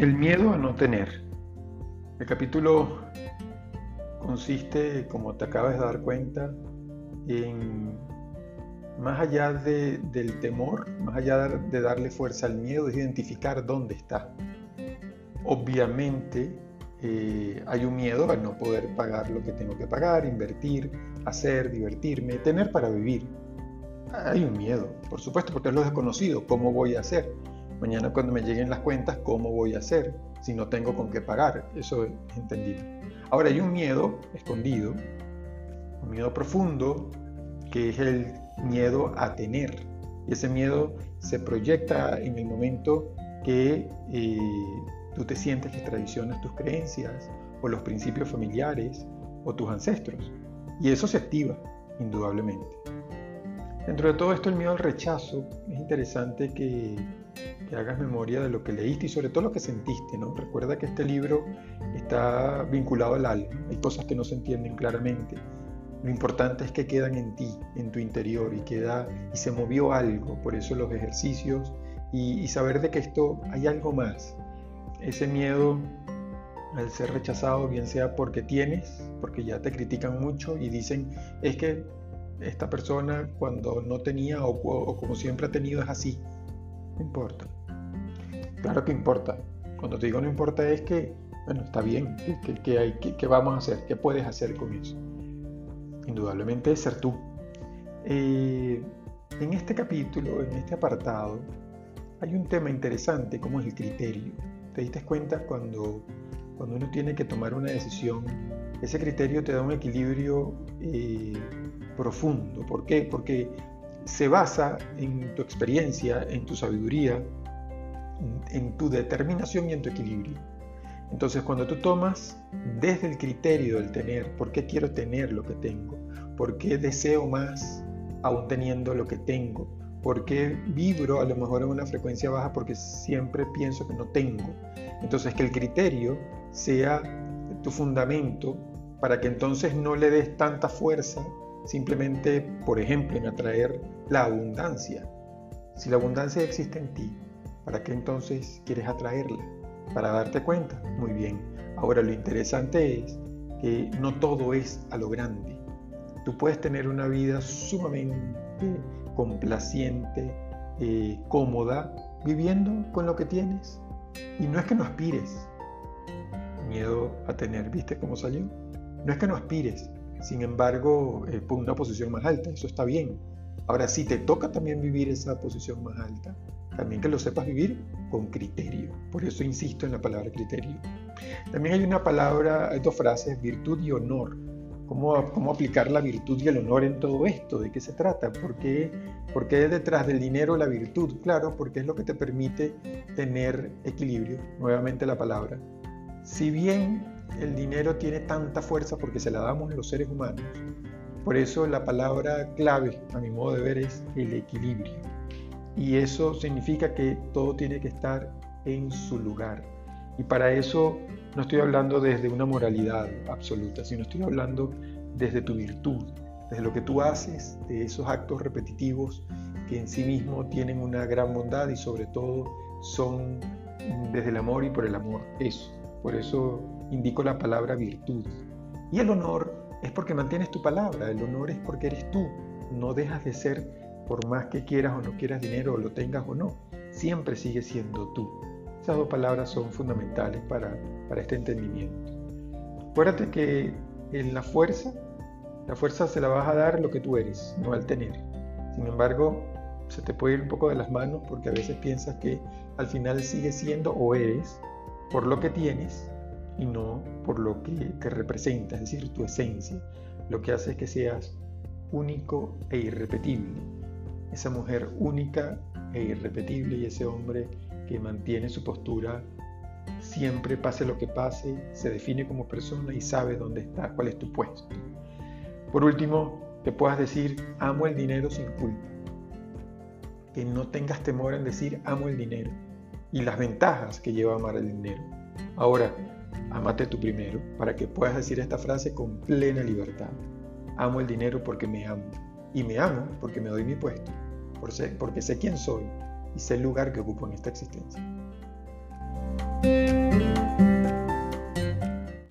El miedo a no tener. El capítulo consiste, como te acabas de dar cuenta, en más allá del temor, más allá de darle fuerza al miedo, es identificar dónde está. Obviamente eh, hay un miedo a no poder pagar lo que tengo que pagar, invertir, hacer, divertirme, tener para vivir. Hay un miedo, por supuesto, porque es lo desconocido. ¿Cómo voy a hacer? Mañana cuando me lleguen las cuentas, ¿cómo voy a hacer si no tengo con qué pagar? Eso es entendido. Ahora hay un miedo escondido, un miedo profundo, que es el miedo a tener. Y ese miedo se proyecta en el momento que eh, tú te sientes que traicionas tus creencias o los principios familiares o tus ancestros. Y eso se activa, indudablemente. Dentro de todo esto, el miedo al rechazo, es interesante que que hagas memoria de lo que leíste y sobre todo lo que sentiste, ¿no? Recuerda que este libro está vinculado al alma, hay cosas que no se entienden claramente. Lo importante es que quedan en ti, en tu interior y queda y se movió algo, por eso los ejercicios y, saber de que esto hay algo más. Ese miedo al ser rechazado, bien sea porque tienes, porque ya te critican mucho y dicen, es que esta persona cuando no tenía o, o como siempre ha tenido es así, no importa. Claro que importa. Cuando te digo no importa es que, bueno, está bien. ¿Qué, hay, qué, vamos a hacer? ¿Qué puedes hacer con eso? Indudablemente ser tú. Eh, en este capítulo, en este apartado, hay un tema interesante como es el criterio. ¿Te diste cuenta cuando, cuando uno tiene que tomar una decisión? Ese criterio te da un equilibrio eh, profundo. ¿Por qué? Porque se basa en tu experiencia, en tu sabiduría, en tu determinación y en tu equilibrio. Entonces cuando tú tomas desde el criterio del tener, ¿por qué quiero tener lo que tengo? ¿Por qué deseo más aún teniendo lo que tengo? ¿Por qué vibro a lo mejor en una frecuencia baja? Porque siempre pienso que no tengo. Entonces que el criterio sea tu fundamento para que entonces no le des tanta fuerza simplemente, por ejemplo, en atraer la abundancia. Si la abundancia existe en ti, ¿para qué entonces quieres atraerla? Para darte cuenta. Muy bien. Ahora lo interesante es que no todo es a lo grande. Tú puedes tener una vida sumamente complaciente, eh, cómoda, viviendo con lo que tienes. Y no es que no aspires. Miedo a tener, ¿viste cómo salió? No es que no aspires, sin embargo, eh, por una posición más alta, eso está bien. Ahora, si te toca también vivir esa posición más alta, también que lo sepas vivir con criterio. Por eso insisto en la palabra criterio. También hay una palabra, hay dos frases, virtud y honor. ¿Cómo, ¿Cómo, aplicar la virtud y el honor en todo esto? ¿De qué se trata? ¿Por qué, ¿Por qué detrás del dinero la virtud? Claro, porque es lo que te permite tener equilibrio. Nuevamente la palabra. Si bien el dinero tiene tanta fuerza porque se la damos a los seres humanos. Por eso la palabra clave, a mi modo de ver, es el equilibrio. Y eso significa que todo tiene que estar en su lugar. Y para eso no estoy hablando desde una moralidad absoluta, sino estoy hablando desde tu virtud, desde lo que tú haces, de esos actos repetitivos que en sí mismo tienen una gran bondad y sobre todo son desde el amor y por el amor. Eso. Por eso indico la palabra virtud. Y el honor es porque mantienes tu palabra, el honor es porque eres tú, no dejas de ser por más que quieras o no quieras dinero o lo tengas o no, siempre sigues siendo tú. Esas dos palabras son fundamentales para, para este entendimiento. Acuérdate que en la fuerza, la fuerza se la vas a dar lo que tú eres, no al tener. Sin embargo, se te puede ir un poco de las manos porque a veces piensas que al final sigues siendo o eres por lo que tienes y no por lo que te representa, es decir, tu esencia. Lo que hace es que seas único e irrepetible. Esa mujer única e irrepetible y ese hombre que mantiene su postura siempre, pase lo que pase, se define como persona y sabe dónde está, cuál es tu puesto. Por último, que puedas decir, amo el dinero sin culpa. Que no tengas temor en decir, amo el dinero y las ventajas que lleva amar el dinero. Ahora, Amate tú primero para que puedas decir esta frase con plena libertad. Amo el dinero porque me amo y me amo porque me doy mi puesto, porque sé quién soy y sé el lugar que ocupo en esta existencia.